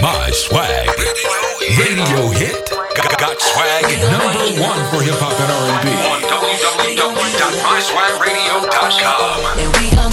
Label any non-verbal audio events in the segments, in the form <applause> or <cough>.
My swag. Radio hit. Got, got swag number one for hip hop and R&B. On www.myswagradio.com. And we gon'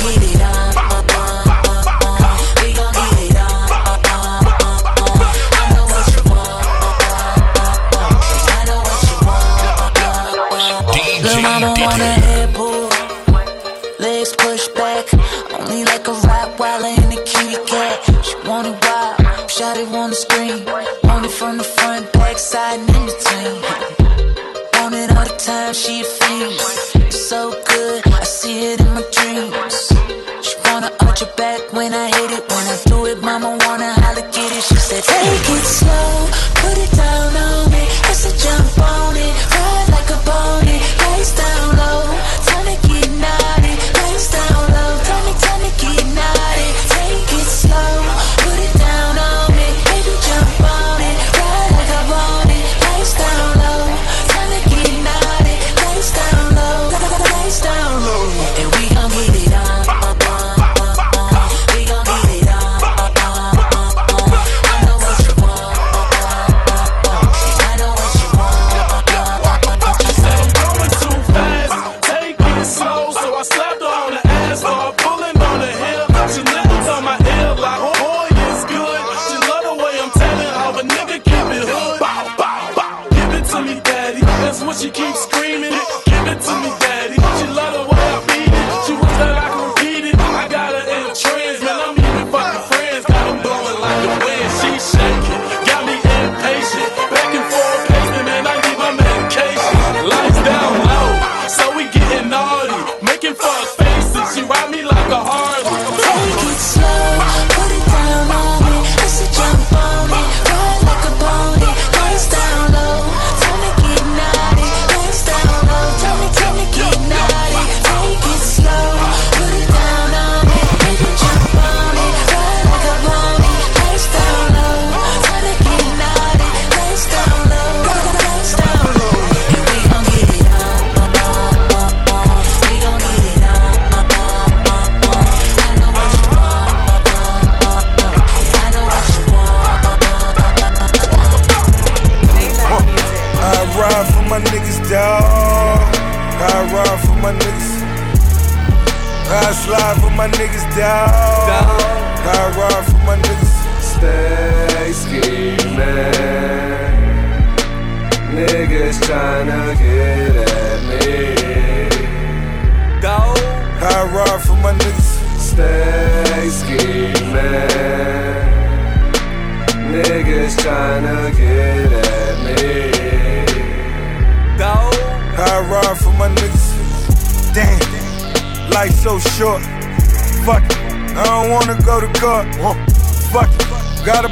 niggas, dawg.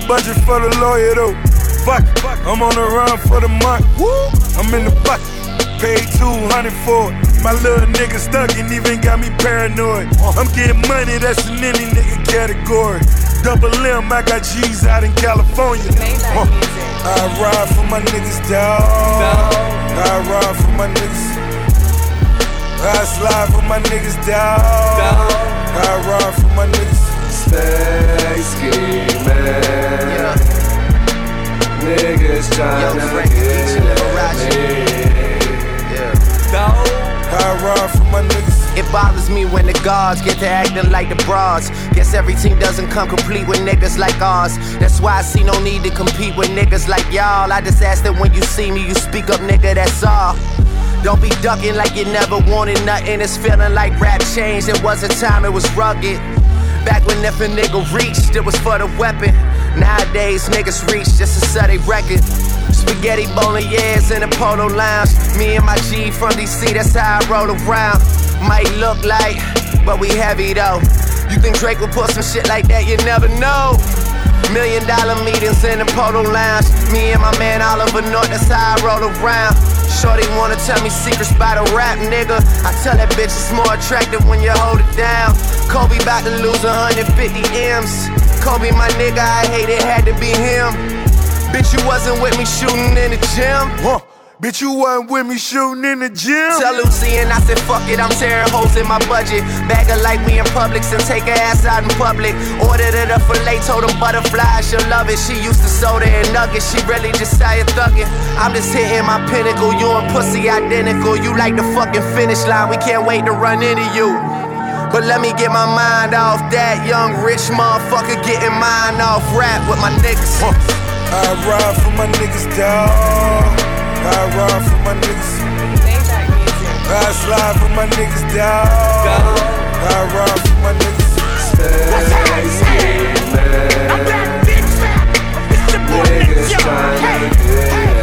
Budget for the lawyer though. Fuck it, I'm on the run for the month. Woo, I'm in the bucket, paid 200 for it. My little nigga stuck and even got me paranoid. I'm getting money, that's in any nigga category. Double M, I got G's out in California. Uh, I ride for my niggas, dawg. I ride for my niggas. I slide for my niggas, dawg. I ride for my niggas. Stay scheming. Niggas tryna get at me. I ride for my niggas. It bothers me when the guards get to acting like the bras. Guess every team doesn't come complete with niggas like ours. That's why I see no need to compete with niggas like y'all. I just ask that when you see me, you speak up, nigga, that's all. Don't be ducking like you never wanted nothing. It's feeling like rap changed. It was a time it was rugged. Back when if a nigga reached, it was for the weapon. Nowadays, niggas reach just to set a record. Spaghetti bolognese in a polo lounge. Me and my G from DC, that's how I roll around. Might look like, but we heavy though. You think Drake would put some shit like that? You never know. Million dollar meetings in the polo lounge. Me and my man Oliver North, that's how I roll around. Shorty wanna tell me secrets by the rap, nigga. I tell that bitch it's more attractive when you hold it down. Kobe about to lose 150 M's. Kobe, my nigga, I hate it, had to be him. Bitch, you wasn't with me shooting in the gym. Huh. Bitch, you wasn't with me shooting in the gym. Tell Lucy and I said, fuck it, I'm tearing holes in my budget. Bag her like me in Publix and take her ass out in public. Ordered her the filet, told them butterfly, she'll love it. She used to soda and nuggets, she really just started thugging. I'm just hitting my pinnacle, you and pussy identical. You like the fucking finish line, we can't wait to run into you. But let me get my mind off that young rich motherfucker getting mine off rap with my niggas. I ride for my niggas, dawg. I ride for my niggas. I slide for my niggas, dawg. I ride for my niggas. What's high? I'm that Niggas tryna get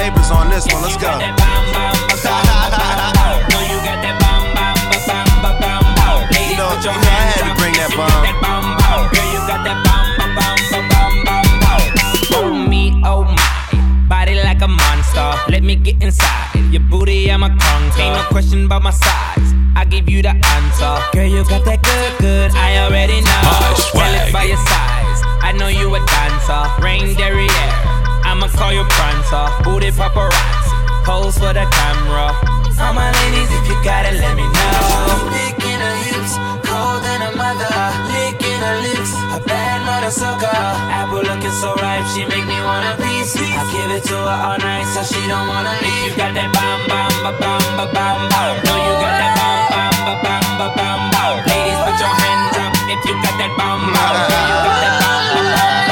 papers on this one. Let's go. You. Know, had to bring that bomb. got that bam, bam. Girl, you got that bam, ba, bam, ba, bam, bam, bam. Oh me, oh my, body like a monster. Let me get inside. Your booty, I'm a conquer. Ain't no question about my size. I give you the answer. Girl, you got that good, good. I already know. High Tell it by your size. I know you a dancer. Rain derriere. I'ma call you prancer. Booty paparazzi. Pose for the camera. All my ladies, if you got it, let me know. Licking her hips, cold than a mother. Licking her lips, a bad mother sucker. Apple looking so ripe, she make me wanna piece. I give it to her all night, so she don't wanna leave. You got that bam ba bam ba bam bam. No, you got that bam ba bam ba bam bam. Ladies, put your hands up if you got that bam. Girl, you got that bam ba bam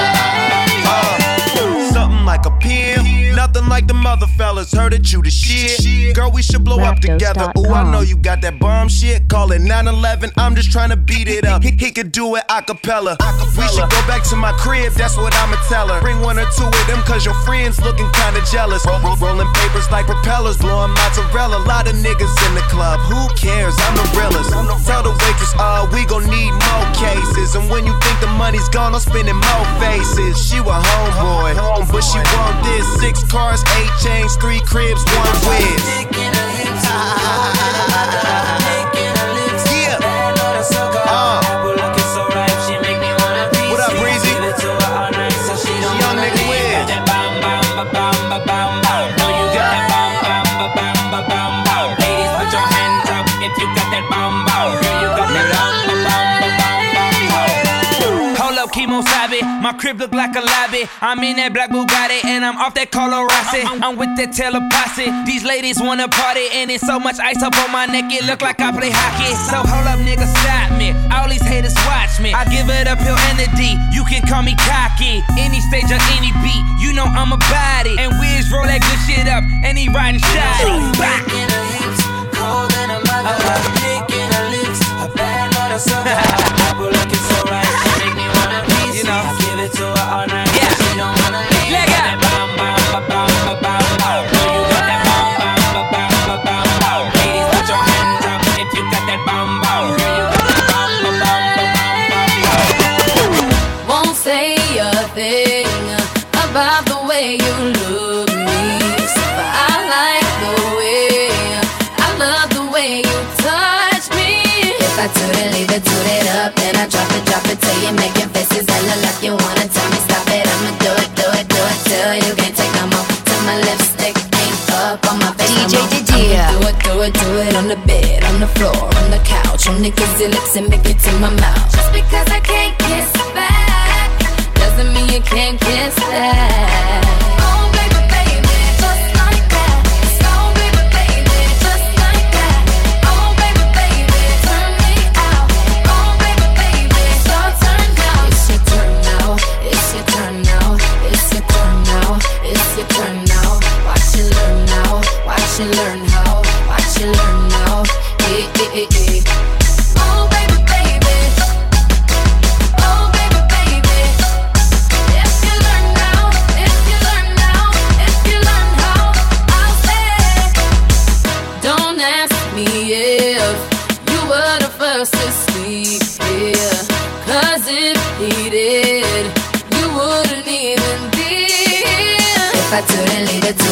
Nothing like the mother fellas. Heard that you the shit. Girl, we should blow up together. Ooh, I know you got that bomb shit. Call it 911. I'm just trying to beat it up. He, he could do it a cappella. We should go back to my crib. That's what I'ma tell her. Bring one or two of them, cause your friends looking kinda jealous. Roll, roll, rolling papers like propellers. Blowing mozzarella. Lot of niggas in the club. Who cares? I'm the realest. Tell the waitress, uh, we gon' need more cases. And when you think the money's gone, I'm spending more faces. She was homeboy, but she want this. Six cars, eight chains, three cribs, one whiz. <laughs> My crib look like a lobby. I'm in that black Bugatti and I'm off that Colorasi. Uh-huh. I'm with that Taylor posse. These ladies wanna party and it's so much ice up on my neck. It look like I play hockey. So hold up, nigga, stop me. All these haters watch me. I give it up the D. You can call me cocky. Any stage or any beat, you know I'm a body. And Wiz roll that good shit up and he riding. Licking her hips, cold than a mother. Uh-huh. I got a dick in her lips, a bad sucker. Apple <laughs> to her all night, yeah. she don't wanna leave. Bam, bam, ba, bam, ba, bam, bam. Know you got that bam, bam, ba, bam, ba, bam, bam. Ladies, put your hands up if you got that bam, bam. Girl, you got that bam, ba, bam, ba, bam, bam. Won't say a thing about the way you look me. But I like the way, I love the way you touch me. If I toot it, leave it, toot it up, then I drop it, drop it till you make your faces hella like you wanna tell me stop it. I'ma do it, do it, do it till you can't take no more. Till my lipstick ain't up on my face DJ no. I'ma do it, do it, do it on the bed, on the floor, on the couch, on niggas' lips and make it to my mouth. Just because I can't kiss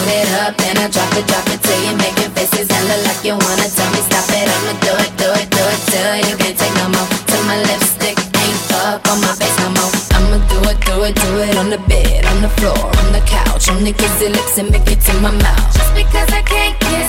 it, it, up, then I drop it, drop it till you make your faces hella like you wanna tell me stop it. I'ma do it, do it, do it till you can't take no more. Till my lipstick ain't up on my face no more. I'ma do it, do it, do it on the bed, on the floor, on the couch, on niggas' lips and make it to my mouth. Just because I can't kiss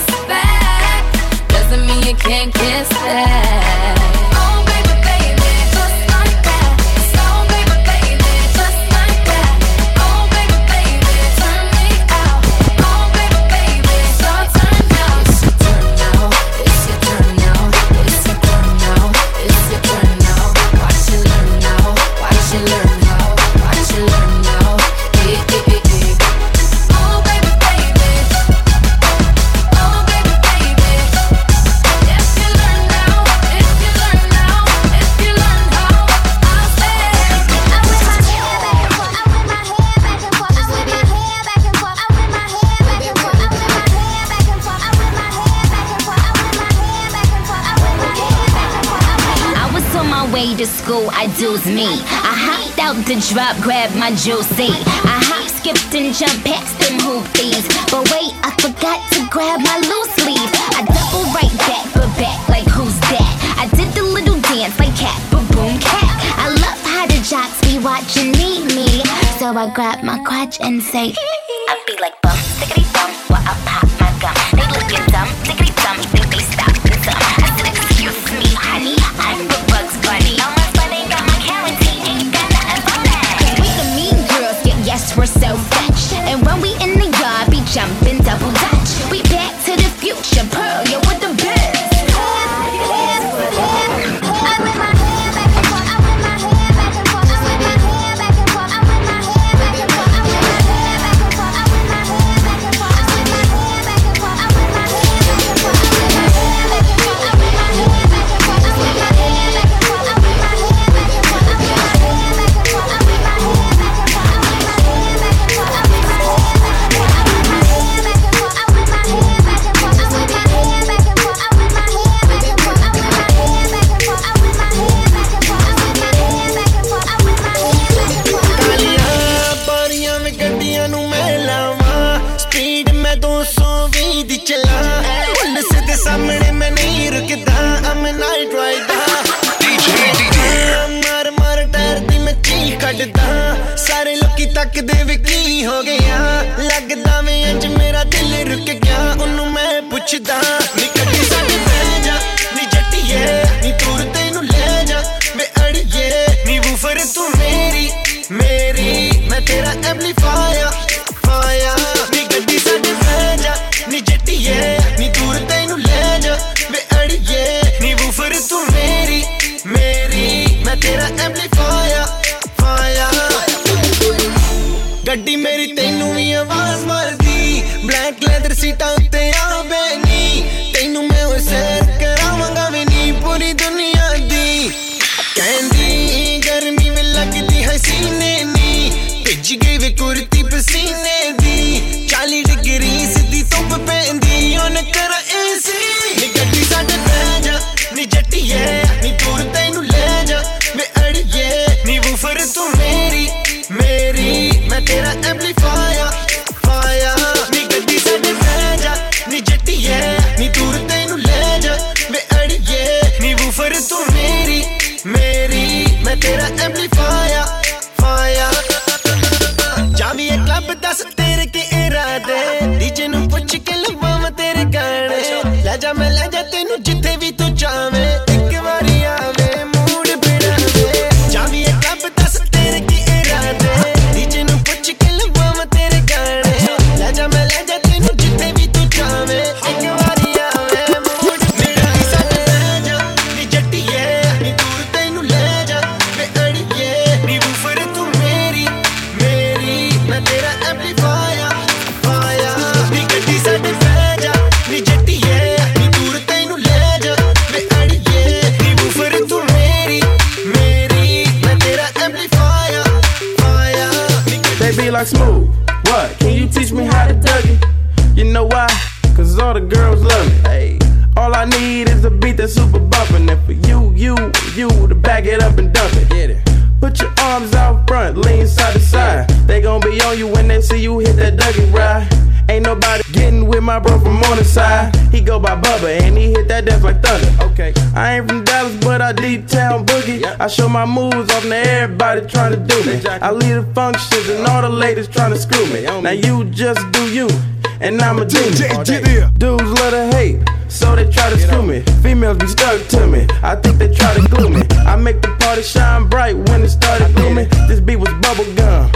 drop, grab my juicy. I hop, skipped and jumped past them hoopies. But wait, I forgot to grab my loose sleeve. I double right back, but back like who's that? I did the little dance like cat, but boom cat. I love how the jocks be watching me, me. So I grab my crotch and say, <laughs> ਪੈਂਦੀ ਉਹਨ ਕਰ AC ਨੀ ਗੱਡੀ ਸਾਡੇ ਬਹਿ ਜਾ ਨੀ ਜੱਟੀਏ I show my moves off to everybody trying to do me. I lead the functions and all the ladies trying to screw me. Now you just do you, and I'm a demon. Dudes love to hate, so they try to screw me. Females be stuck to me. I think they try to glue me. I make the party shine bright when it started glooming. This beat was bubble gum,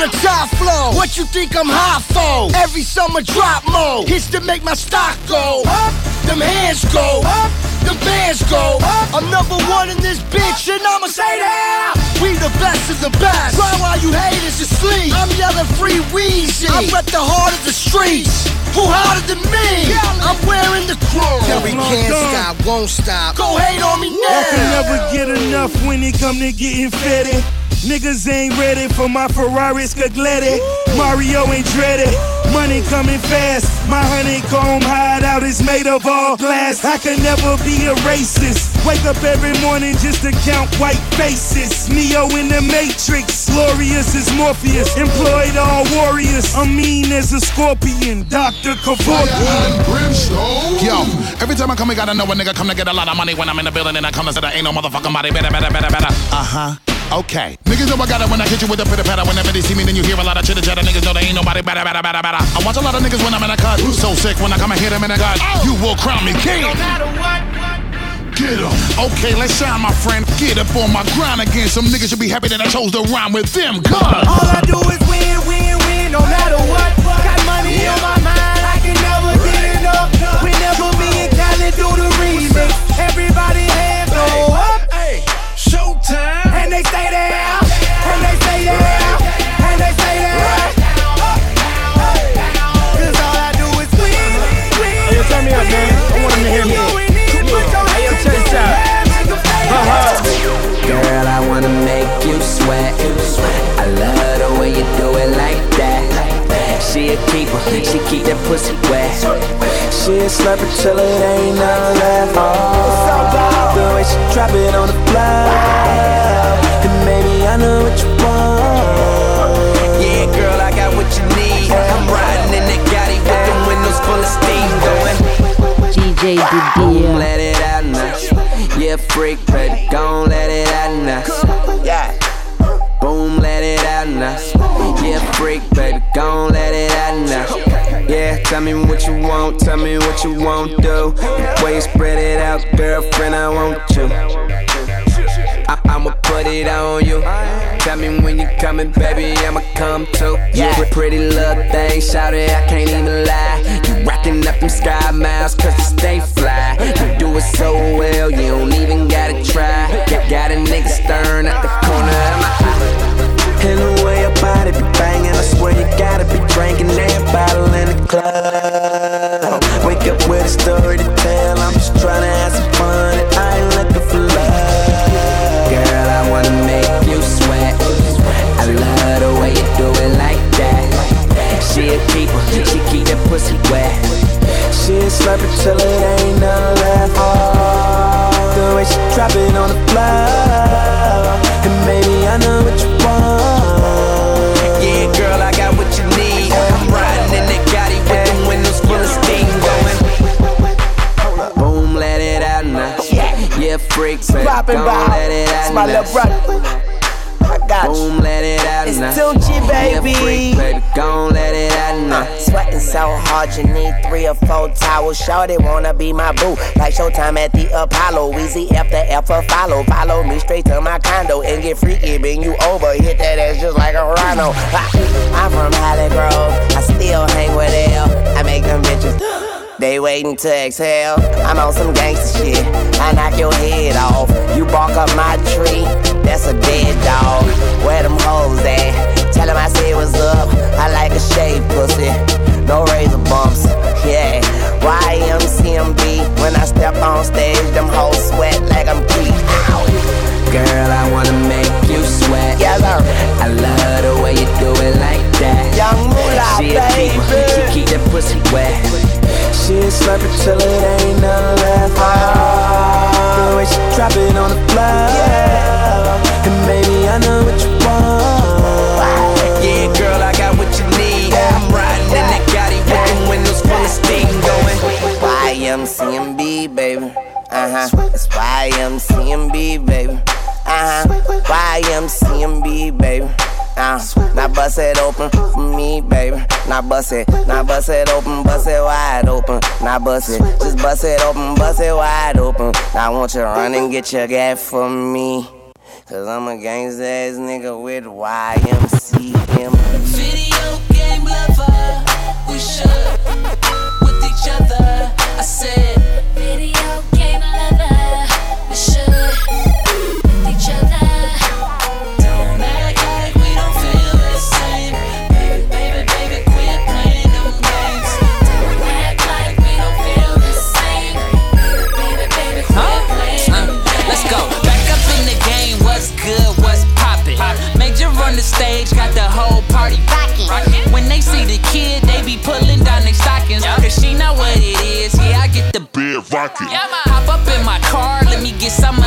on the top floor. What you think I'm high for? Every summer drop mode. Hits to make my stock go up. Them hands go up. Them bands go up. I'm number one in this bitch, and I'ma say that. We the best of the best. Cry while you haters asleep. I'm yelling free Weezy. I rep the heart of the streets. Who harder than me? I'm wearing the crown. Kerry oh can't stop, won't stop. Go hate on me now. I can never get enough when it come to getting fetty. Niggas ain't ready for my Ferrari Scaglietti. Mario ain't dreaded. Money coming fast. My honeycomb hideout is made of all glass. I can never be a racist. Wake up every morning just to count white faces. Neo in the Matrix. Glorious as Morpheus. Employed all warriors. I'm mean as a scorpion. Dr. Kevorkian. Yo, every time I come, I gotta know a nigga come to get a lot of money when I'm in the building and I come to say there ain't no motherfucking body. Better, better, better, better. Uh huh. Okay. Niggas know I got it when I hit you with a pitter patter. Whenever they see me, then you hear a lot of chitter chatter. Niggas know there ain't nobody better, better, better, better. I watch a lot of niggas when I'm in a cut. So sick when I come and hit them in the gut. Oh. You will crown me king. No matter what. Get 'em. Okay, let's shine, my friend. Get up on my grind again. Some niggas should be happy that I chose to rhyme with them. Cuz. All I do is win, win, win, no matter She a keeper, she keep that pussy wet. She a slurper till it ain't nothing left. Oh, the way she drop it on the floor. And maybe I know what you want. Yeah, girl, I got what you need. I'm riding in that Gotti with the windows full of steam going. DJ Boom, let it out now. Yeah, freak, baby, gon' let it out now. Yeah. Boom, let it out now. Yeah, freak, baby, gon' let it out now. Yeah, tell me what you want, tell me what you won't do. The way you spread it out, girlfriend, I want you. I- I'ma put it on you. Tell me when you coming, baby, I'ma come too. Yeah, pretty little thing, shout it, I can't even lie. You rocking up them sky miles, cause you stay fly. You do it so well, you don't even gotta try. Got, got a nigga stern at the corner of my eye. And the way your body be banging, I swear you gotta be drinking that bottle in the club. Wake up with a story to tell, I'm just trying to have some fun, and I ain't looking for love. Girl, I wanna make you sweat. I love the way you do it like that. She a keeper, she keep that pussy wet. She a slurper till it ain't nothing left. Oh, the way she drop it on the floor. And maybe I know what you want. Yeah, freak, baby, Poppin' by. let it out It's my little brother. I got you. Boom, let it out It's now. Tunechi, baby. Freak, baby, gon' let it out now. Sweating so hard, you need three or four towels. Shorty wanna be my boo, like Showtime at the Apollo. Easy after F for follow. Follow me straight to my condo and get freaky. Bring you over, hit that ass just like a rhino. Ha. I'm from Hollygrove, I still hang with L. I make them bitches. They waiting to exhale. I'm on some gangster shit. I knock your head off. You bark up my tree. That's a dead dog. Where them hoes at? Tell them I said what's up. I like a shaved pussy. No razor bumps. Yeah. YMCMB. When I step on stage, them hoes sweat like I'm. Ow. Girl, I wanna make you sweat. Yeah, sir. I love the way you do it like that. Young Mula, she a keeper, baby. she keep that pussy wet. She a slurper till it ain't nothing left. Oh, the way she drop it on the floor. And maybe I know what you want. Yeah, girl, I got what you need. I'm riding in that Gotti with the windows full of steam going. YMCMB, baby. Uh huh. It's YMCMB, baby. Uh huh. YMCMB, baby. Uh, now bust it open for me, baby. Now bust it, now bust it open, bust it wide open. Now bust it, just bust it open, bust it wide open. Now I want you to run and get your gas for me. Cause I'm a gangsta ass nigga with YMCM. Video game lover, we should with each other. I said, video game lover, we should with each other. Stage, got the whole party rockin'. When they see the kid, they be pulling down their stockings. Cause she know what it is. Yeah, I get the bed rockin'. Hop up in my car, let me get some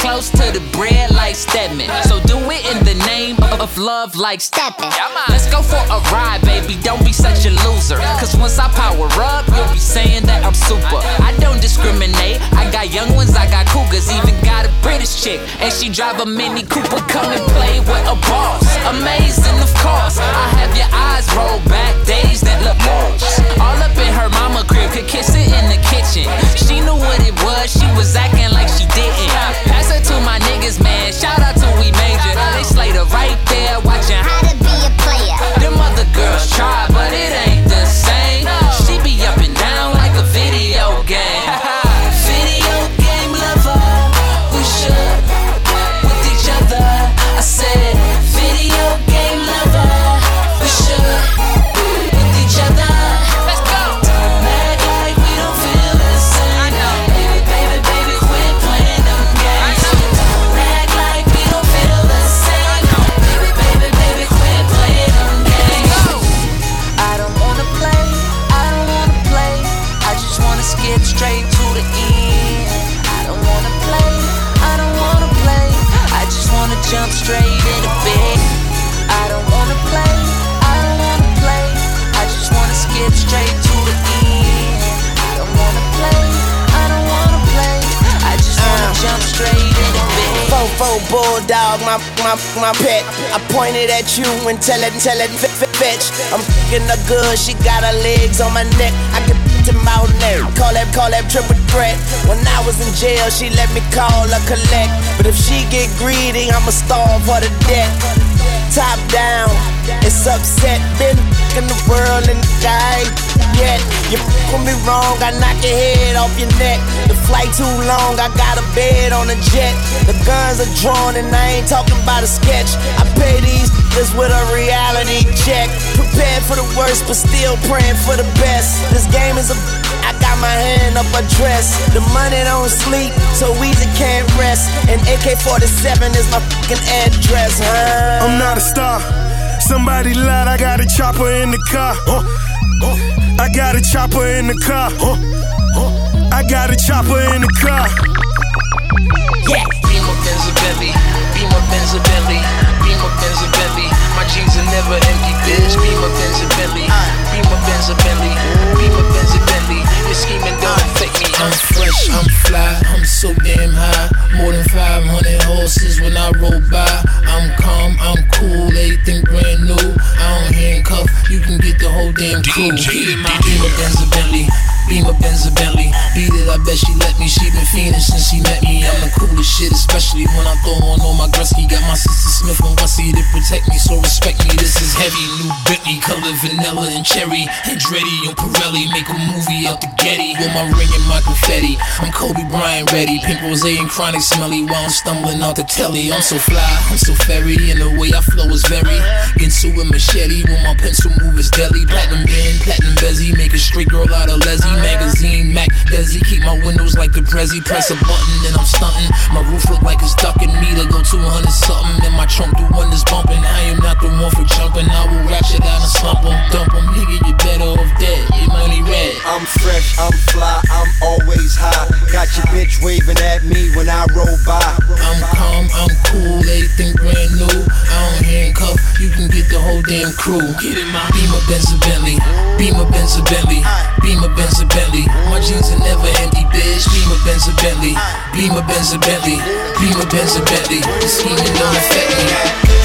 close to the bread like Stedman. So do it in the name of love like stepping. Let's go for a ride, baby. Don't be such a loser. Cause once I power up, you'll be saying that I'm super. I don't discriminate. I got young ones, I got cougars, even got a British chick. And she drive a Mini Cooper. Come and play with a boss. Amazing, of course. I have your eyes roll back, days that look lost. All up in her mama crib, could kiss it in the kitchen. She knew what it was, she was acting like she didn't. Pass her to my niggas, man. Shout out to We Major. They slayed her right there, watching how to be a player. Them other girls try, I pointed at you and tell it, tell it, fetch. I'm fing her good, she got her legs on my neck. I can to mouth neck. Call that, call that triple threat. When I was in jail, she let me call her collect. But if she get greedy, I'ma starve her to death. Top down, it's upset. Been in the world and I yet. You f me wrong, I knock your head off your neck. The flight too long, I got a bed on a jet. The guns are drawn and I ain't talking about a sketch. I pay these niggas with a reality check. Prepared for the worst, but still praying for the best. This game is a I got my hand up a dress. The money don't sleep, so easy can't rest. And AK-47 is my fucking address, huh? I'm not a star. Somebody lied, I got a chopper in the car. Huh? I got a chopper in the car. I got a chopper in the car. Yeah. Beamer Benz a Bentley, Beamer Benz a Bentley, Beamer Benz a Bentley. My jeans are never empty, bitch. Beamer Benz a Bentley, Beamer Benz a Bentley, Beamer Benz a Bentley. Your scheming don't affect me. I'm fresh, I'm fly, I'm so damn high. More than 500 horses when I roll by. I'm calm, I'm cool, everything brand new. I don't handcuff, you can get the whole damn crew. Beamer Benz a Bentley. Beamer Benz a Bentley. It, I bet she let me. She been fiending since she met me. I'm the coolest shit, especially when I throw on all my Gretzky. Got my sister Smith and Wessie to protect me, so respect me. This is heavy, new Bentley, color vanilla and cherry. Andretti and Pirelli make a movie out the Getty. With my ring and my confetti, I'm Kobe Bryant ready. Pink rose and chronic smelly while I'm stumbling out the telly. I'm so fly, I'm so fairy, and the way I flow is very. Into a machete when my pencil move is deadly. Platinum band, platinum bezzy, make a straight girl out of Leslie magazine, Mac Desi. Keep my windows like the Prezi. Press a button and I'm stunting. My roof look like it's ducking me to go 200 something. And my trunk do wonders bumping. I am not the one for jumping. I will ratchet out and slump 'em, dump 'em. Nigga, you better off dead. Your money red. I'm fresh, I'm fly, I'm always high. Got your bitch waving at me when I roll by. I'm calm, I'm cool, everything brand new. I don't handcuff, you can get the whole damn crew. Get in my Beamer Benz Bentley, Beamer Benz Bentley, Beamer Benz Bentley. My jeans are never empty, bitch. Beamer Benz a Bentley, Beamer Benz a Bentley, Beamer Benz a Bentley. Don't affect me.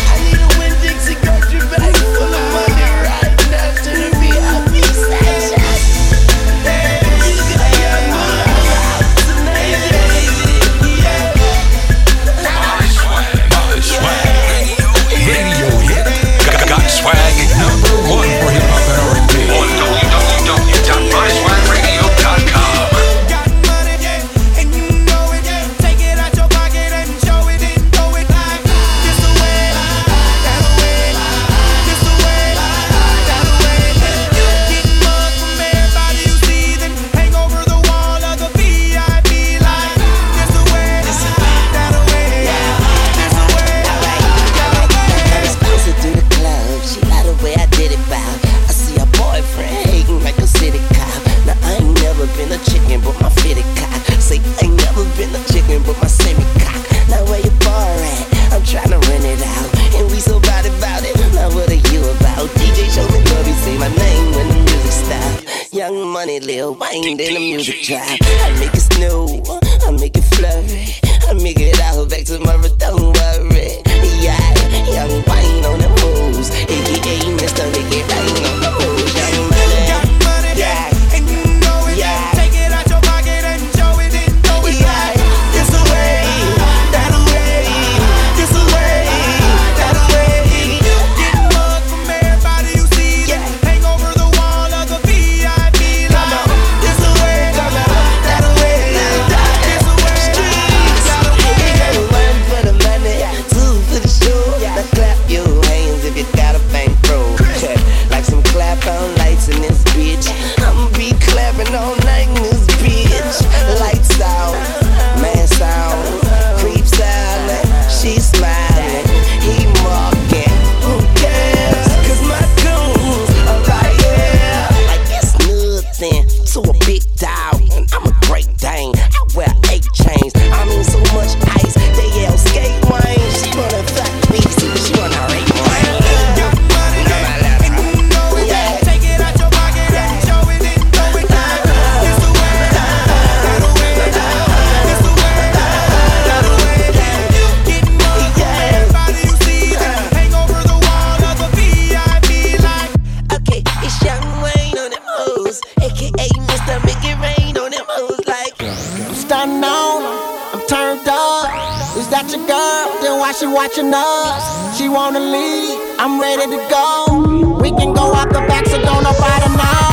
Watching us? She wanna leave, I'm ready to go. We can go out the back, so don't nobody know.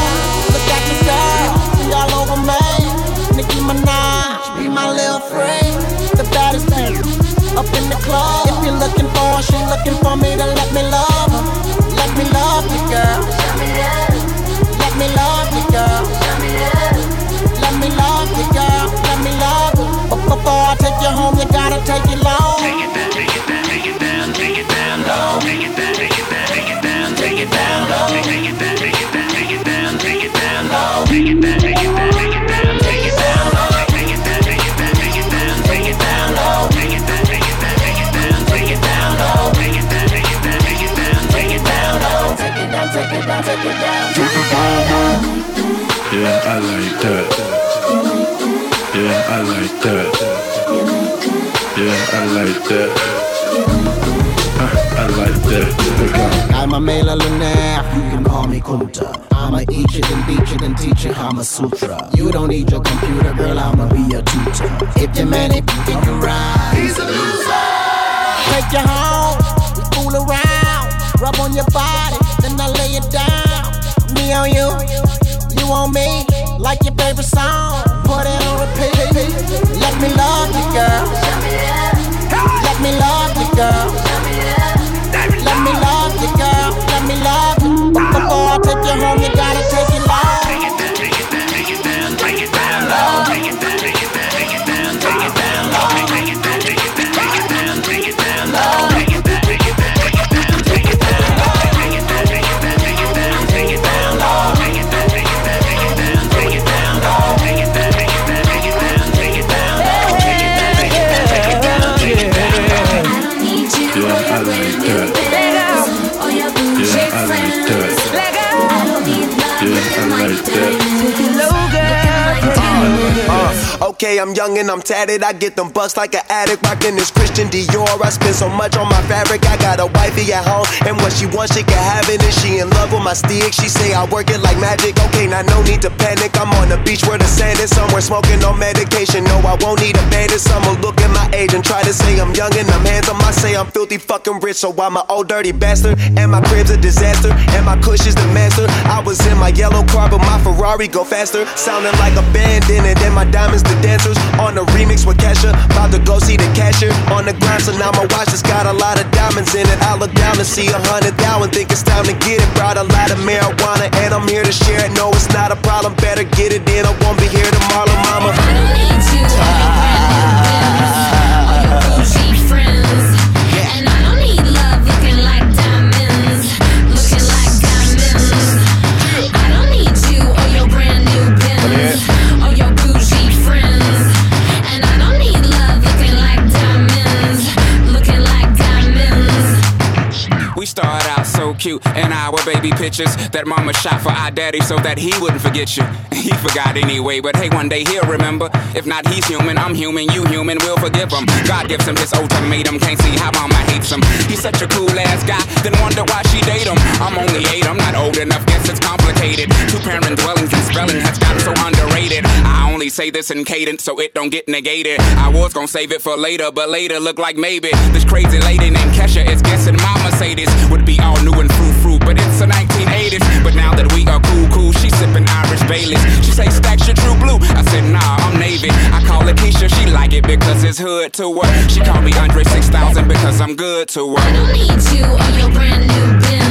Look at this girl, she all over me. Nicki Minaj, be my little friend. The baddest thing up in the club. If you're looking for her, she looking for me to let me love her. Let me love you, girl. Let me love you, girl. Let me love you, girl. Let me love you. Before I take you home, you gotta take it long. Take it down, it down, take it down, take it down, take it down low. Take it down, take it down, take it down, take it down low. Take it down, take it down, take it down, take it down low. Take it down, take it down, take it down, take it down low. Take it down, take it down, take it down, take it down low. Take it down, take it down, take it down, take it down low. Take it down, take it down, take it down, take it down low. Yeah, I like that. Yeah, I like that. Yeah, I like that. I like that. I'm a male lunaire, you can call me Kunta. I'ma eat you, then beat you, then teach you Kama Sutra. You don't need your computer, girl, I'ma be your tutor. If your man ain't then you ride. He's a loser. Take you home, we fool around. Rub on your body, then I lay it down. Me on you, you on me, like your favorite song. Put it on repeat. Let me love you, girl. I'm young and I'm tatted. I get them bucks like an addict. Rockin' this Christian Dior. I spend so much on my fabric. I got a wifey at home, and what she wants, she can have it. And she in love with my stick. She say I work it like magic. Okay, now no need to panic. I'm on the beach where the sand is somewhere smoking on medication. No, I won't need a bandit. I'ma look at my age and try to say I'm young and I'm handsome. I say I'm filthy fucking rich, so I'm old dirty bastard. And my crib's a disaster, and my cush is the master. I was in my yellow car, but my Ferrari go faster. Sounding like a bandit, and then my diamonds the On the remix with Kesha, about to go see the cashier. On the grind, so now my watch has got a lot of diamonds in it. I look down and see a hundred thousand, think it's time to get it. Brought a lot of marijuana, and I'm here to share it. No, it's not a problem, better get it in. I won't be here tomorrow, mama. And diamonds cute. And our baby pictures that mama shot for our daddy so that he wouldn't forget you. <laughs> He forgot anyway, but hey, one day he'll remember. If not, he's human, I'm human, you human, we'll forgive him. God gives him his ultimatum, can't see how mama hates him. He's such a cool ass guy, then wonder why she date him. I'm only eight, I'm not old enough, guess it's complicated. Two parent dwellings and spelling has gotten so underrated. I only say this in cadence so it don't get negated. I was gonna save it for later, but later look like maybe. This crazy lady named Kesha is guessing my Mercedes would be all new She say, Stacks, your true blue. I said, nah, I'm Navy. I call it Keisha, she like it because it's hood to her. She call me Andre 6000 because I'm good to her. I don't need you or your brand new bill.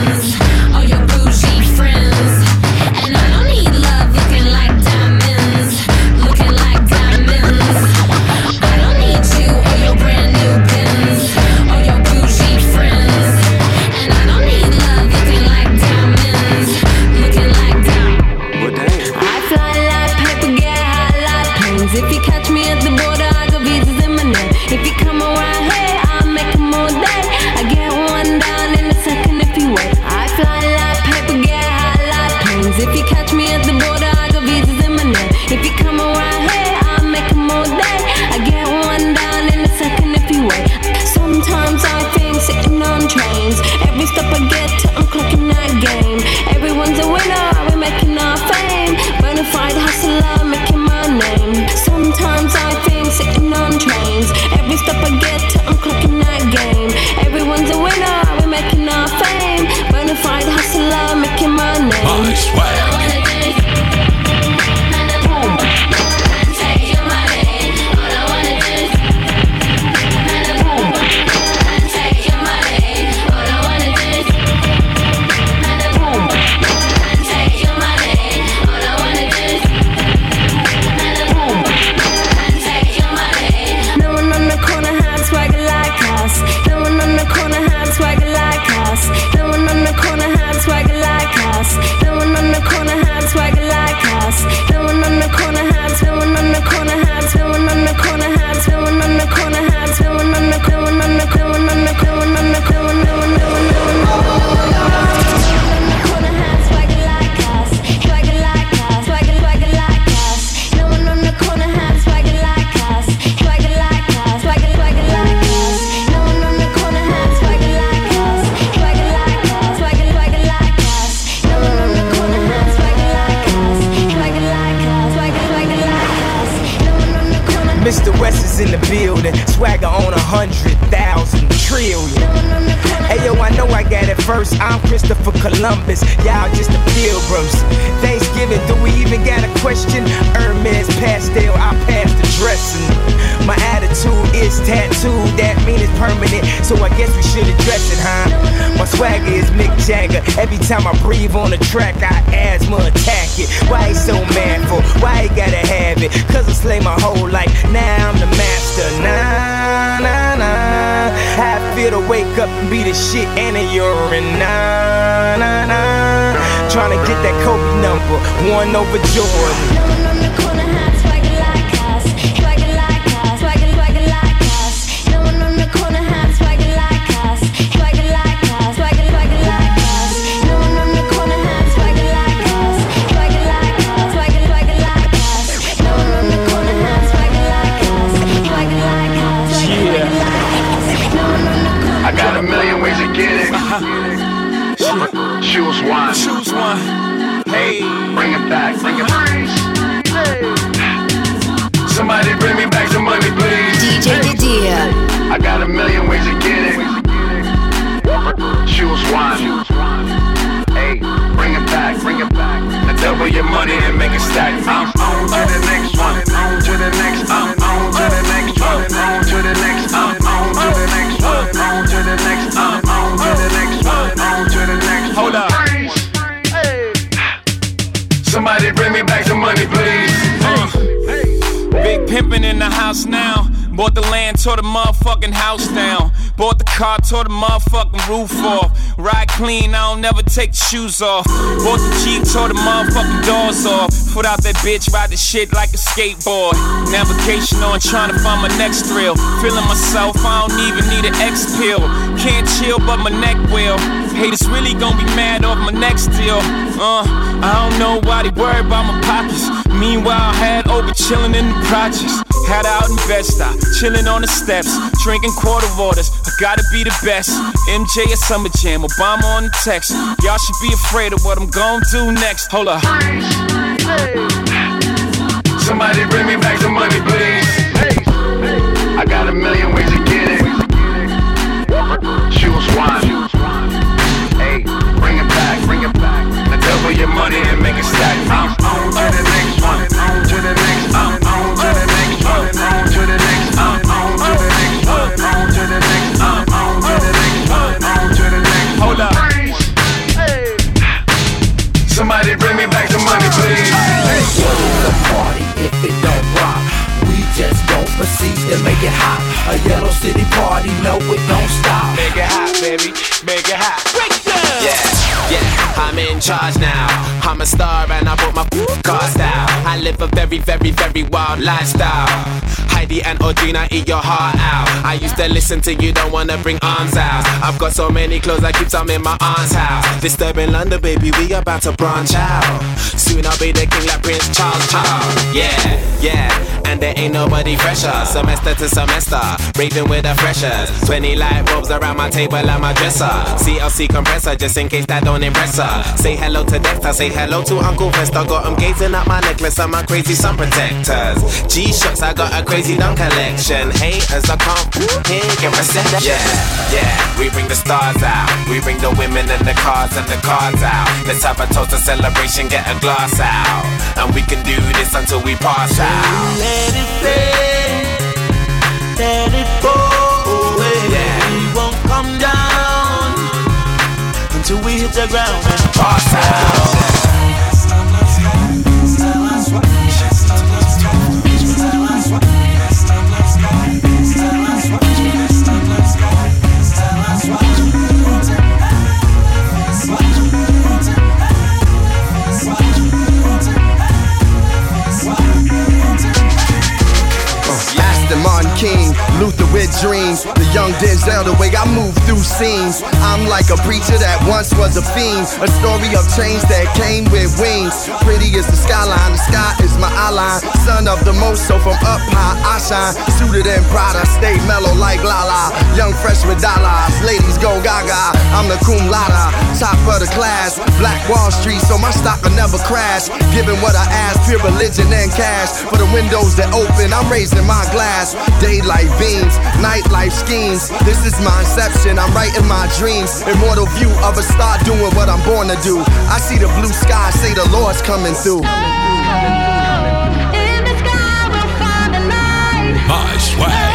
Roof off. Ride clean, I don't never take the shoes off. Bought the Jeep, tore the motherfucking doors off. Put out that bitch, ride the shit like a skateboard. Navigation on, trying to find my next thrill. Feeling myself, I don't even need an X pill. Can't chill, but my neck will. Haters really gonna be mad off my next deal. Uh, I don't know why they worry about my pockets. Meanwhile, I had over chilling in the projects. Had out in Bed-Stuy, chillin' on the steps, drinking quarter waters. Gotta be the best. MJ at Summer Jam, Obama on the text. Y'all should be afraid of what I'm gonna do next. Hold up. Somebody bring me back some money, please. I got a million ways very, very, very wild lifestyle. Heidi and Audrina eat your heart out. I used to listen to you, don't wanna bring arms out. I've got so many clothes, I keep some in my aunt's house. Disturbing London, baby, we about to branch out. Soon I'll be the king like Prince Charles, Charles. Yeah, yeah, and there ain't nobody fresher. Semester to semester, raving with the freshers. 20 light bulbs around my table and my dresser. CLC compressor, just in case that don't impress her. Say hello to Dexter, say hello to Uncle Vesta. Got him gazing at my necklace and my crazy sun protectors. G-Shocks, I got a crazy dunk collection. Haters, I can't hear your reception. Yeah, yeah, we bring the stars out. We bring the women and the cars and the cars out. Let's have a toast, a celebration, get a glass out. And we can do this until we pass out. Go. Oh, we hit the ground pass out. Aston Martin King, Luther with dreams. The young Denzel, the way I move through scenes. I'm like a preacher that once was a fiend. A story of change that came with wings. Pretty as the skyline, the sky is my eyeline. Son of the most, so from up high I shine. Suited in Prada, stay mellow like Lala. Young fresh with dollars, ladies go gaga. I'm the cum laude, top of the class. Black Wall Street, so my stock will never crash. Giving what I ask, pure religion and cash. For the windows that open, I'm raising my glass. Daylight beams, nightlife schemes. This is my inception, I'm writing my dreams. Immortal view of a star doing what I'm born to do. I see the blue sky, say the Lord's coming through. My swag.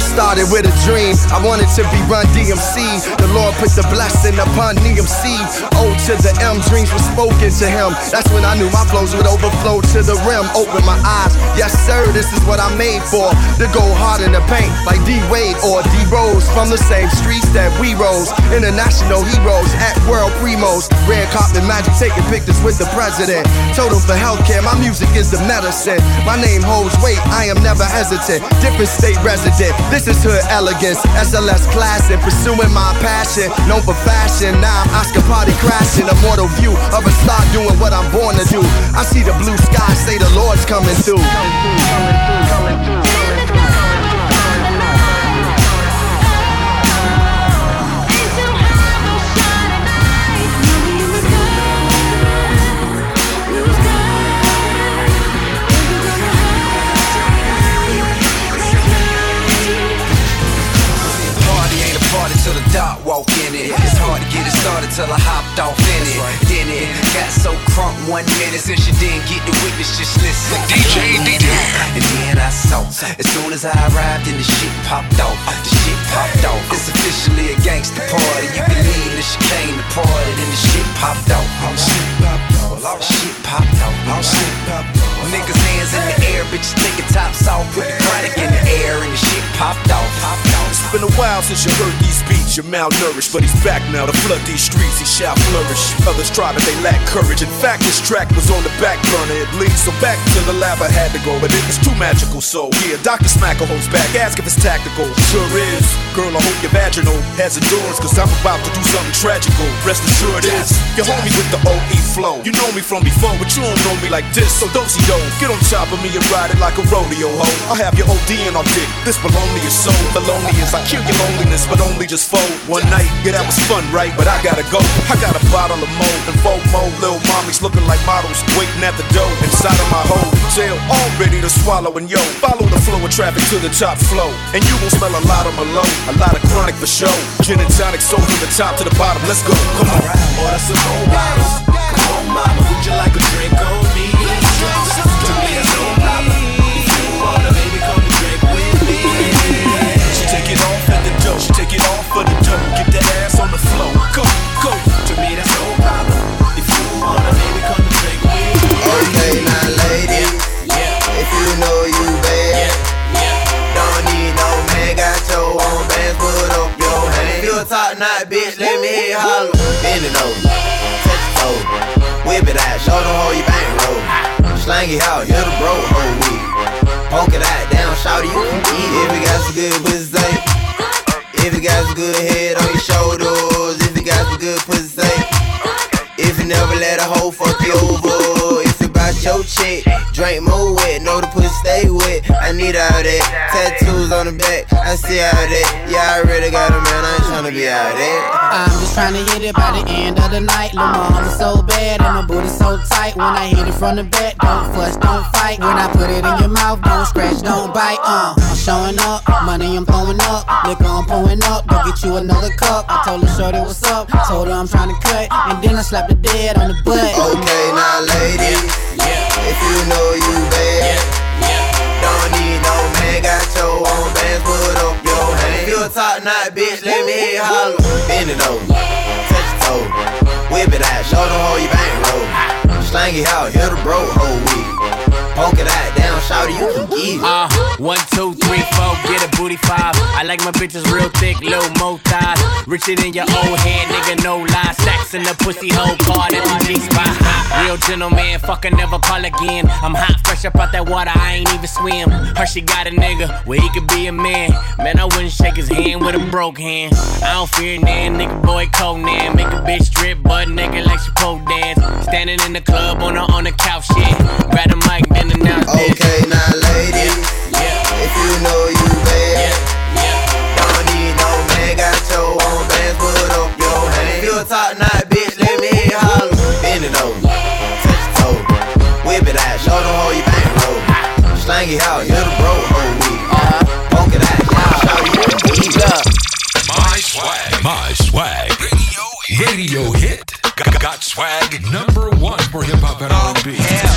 All started with a dream. I wanted to be Run DMC. The Lord put the blessing upon DMC. O to the M, dreams were spoken to him. That's when I knew my flows would overflow to the rim. Open my eyes. Yes, sir, this is what I'm made for. To go hard in the paint like D Wade or D Rose from the same streets that we rose. International heroes at World Primos. Red carpet magic, taking pictures with the president. Total for healthcare, my music is the medicine. My name holds weight, I am never hesitant. Different state resident. This is hood elegance, SLS classic. Pursuing my passion, known for fashion. Now I'm Oscar party crashing. Immortal view of a star doing what I'm born to do. I see the blue sky, say the Lord's coming through. Party walk in it. It's hard to get it started till I hopped off in it. In it, got so crunk one minute since you didn't get the witness, just listen. DJ DJ. And then I saw, as soon as I arrived and the shit popped off, the shit popped off. It's officially a gangster party. You can leave the chicane the party, then the shit popped off. Shit popped off. Shit popped off. Shit popped off. Niggas hands in the air, bitches taking tops off, put the chronic in the air, and the shit popped off. Popped off. It's been a while since you heard these beats. You're malnourished, but he's back now to flood these streets. He shall flourish. Others try, but they lack courage. In fact, this track was on the back burner at least. So back to the lab I had to go, but it was too magical. So yeah, Dr. Smacker holds back. Ask if it's tactical. Sure is. Girl, I hope your vaginal has endurance, cause I'm about to do something tragical. Rest assured is. Your homie with the OE flow. You know me from before, but you don't know me like this. So don't see yo. Get on top of me and ride it like a rodeo ho. I'll have your OD in our dick. This baloney is so felonious. I kill your loneliness, but only just fold. One night, yeah, that was fun, right? But I gotta go. I got a bottle of mo and FOMO. Little mommies looking like models, waiting at the door inside of my hotel, all ready to swallow. And yo, follow the flow of traffic to the top flow. And you gon' smell a lot of Malone, a lot of chronic for show. Gin and tonic, so from the top to the bottom. Let's go. Come on. Order some more bottles. Come on, mama, would you like a drink on the floor. Go, go. To me, that's no problem. If you wanna, baby, come and drink with me. Okay, now ladies, if you know you bad, don't need no man, got your own bands, put up your hand. You a top knot bitch, let me hear holler. Bend it over, touch your toe, whip it out, show them how you bang roll. Slang it out, you're the bro, whole week. Poke it out, down, shout you can eat. If you got some good pussy. If you got some good head on your shoulders, bout your chick, drink more wet, know the pussy stay wet. I need all that. Tattoos on the back, I see all that. Yeah, I really got a man, I ain't tryna be out there. I'm just trying to hit it by the end of the night. Lil' mama so bad and my booty so tight. When I hit it from the back, don't fuss, don't fight. When I put it in your mouth, don't scratch, don't bite. Uh, I'm showing up, money I'm throwing up, liquor I'm pouring up. Go get you another cup. I told her shorty what's up, told her I'm trying to cut, and then I slapped the dead on the butt. Okay, now ladies, if you know you bad, don't need no man, got your own bands, put up your hand. If you a top knot bitch, let me you holler. Bend it over, touch your toe, whip it out, show them how you bang roll. Slang it out, hit the bro whole week. Poke it out, down, you can get it. Uh, one, two, three, four, get a booty five. I like my bitches real thick, little mo thighs. Richer than your old head, nigga, no lie. Stacks in the pussy hole, card at the G spot. Real gentleman, fuck I never call again. I'm hot, fresh up out that water, I ain't even swim. Her, she got a nigga where he could be a man. Man, I wouldn't shake his hand with a broke hand. I don't fear nan, nigga, boy, Conan. Make a bitch strip, butt nigga, like she pole dance. Standing in the club on the, on the couch, shit. Grab the mic, then announce this. Okay, now ladies, if you know you bad, don't need no man, got your own bands, put up your hand. If you a top knot bitch, let me hear you holler. Bend it over, touch your toe, whip it out, show them how you bang roll. Slang it out, you're the bro whole week. Uh-huh. Poke it out, yeah, shout you can eat up. My swag. My swag. Radio hit. Radio hit. Got, got swag number one for hip hop and R&B. Hell, here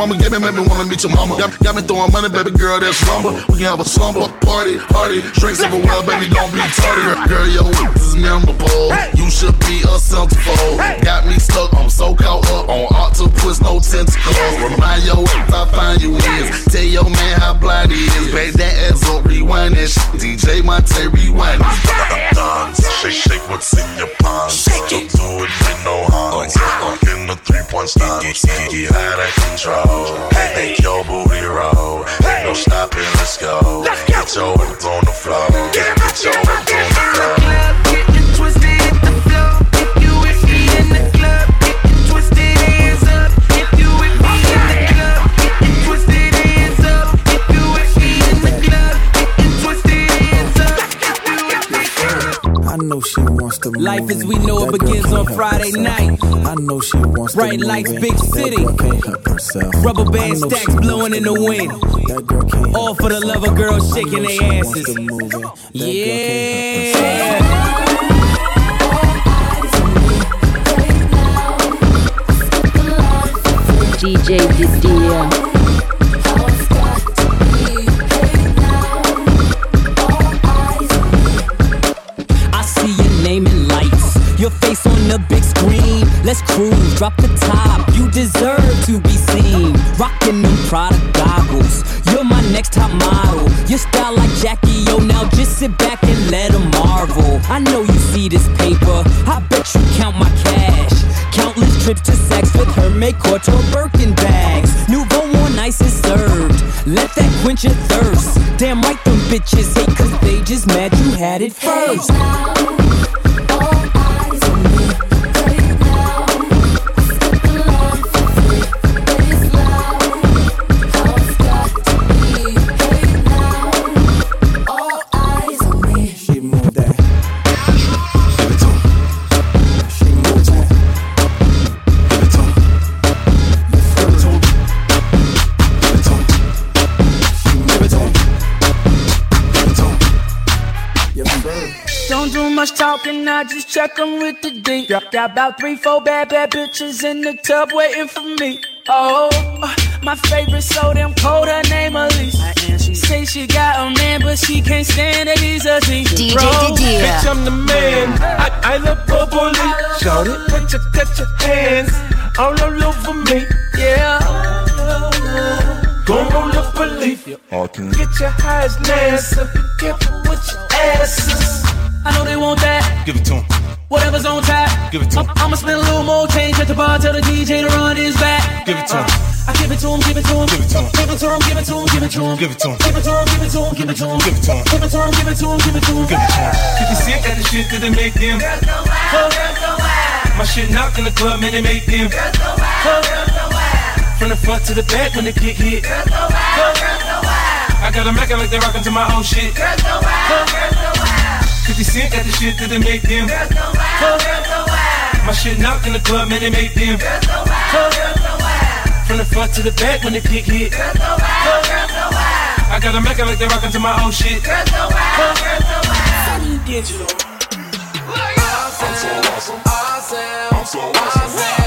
mama gave me, made me wanna meet your mama. Got, got me throwing money, baby girl, that's slumber. We can have a slumber party, party. Drinks everywhere, baby, don't be tardy. Girl, your this is memorable. You should be a centerfold. Got me stuck, I'm so caught up on octopus, no tentacles. Remind your I find you is. Tell your man how blind he is. Back that ass up, rewind that shit. DJ Monte, rewind it. Shake, shake what's in your pants. Don't do it with no hands. Lock in the three point stance. Get out of control. Make your booty roll. Ain't no stopping, let's go. Get your hips on the floor. Get, your hips on know she wants to move Life as we know it begins on Friday night. I know she wants Bright to move lights, in. big That city. girl can't help herself. Rubber I band know stacks blowing in the wind. That girl can't All for the herself. love of girls shaking their asses. to move in. DJ Didia. Let's cruise, drop the top. You deserve to be seen. Rocking them Prada goggles. You're my next top model. Your style like Jackie O. Now just sit back and let 'em marvel. I know you see this paper. I bet you count my cash. Countless trips to sex with her make couture Birkin bags. Nouveau on ice is served. Let that quench your thirst. Damn right, them bitches hate cause they just mad you had it first. She check 'em with the D. Got about three, four bad, bad bitches in the tub waiting for me. Oh, My favorite so damn cold, her name Elise. She say she got a man, but she can't stand that he's a thief. DJ Bro, Didier. Bitch, I'm the man. I, I love bubbly. Shout it. Put your, cut your hands all over me. Yeah. Gon' roll up a leaf. Get your highs nasty. Be careful with your asses. I know they want that. Give it to him. Whatever's on tap. Give it to him. I'ma spend a little more change at the bar. Tell the DJ to run his back. Give it to him. I give it to him, give it to him, Give it to him. give it to him, give it to him, give it to him, Give it to him. give it to him, give it to him, give it to him, Give it to him. give it to him, give it to him, give it to him, Give it to him. If you see it, got the shit that they make them. My shit knock in the club, man, they make them. From the front to the back when the kick hit. I got them acting like they rockin' to my own shit. 50 Cent got the shit that they make them. My shit knock in the club, man, they make them. From the front to the back when the kick hit. I got a acting like they rockin' to my own shit. digital. I'm so awesome. Awesome. I'm so awesome.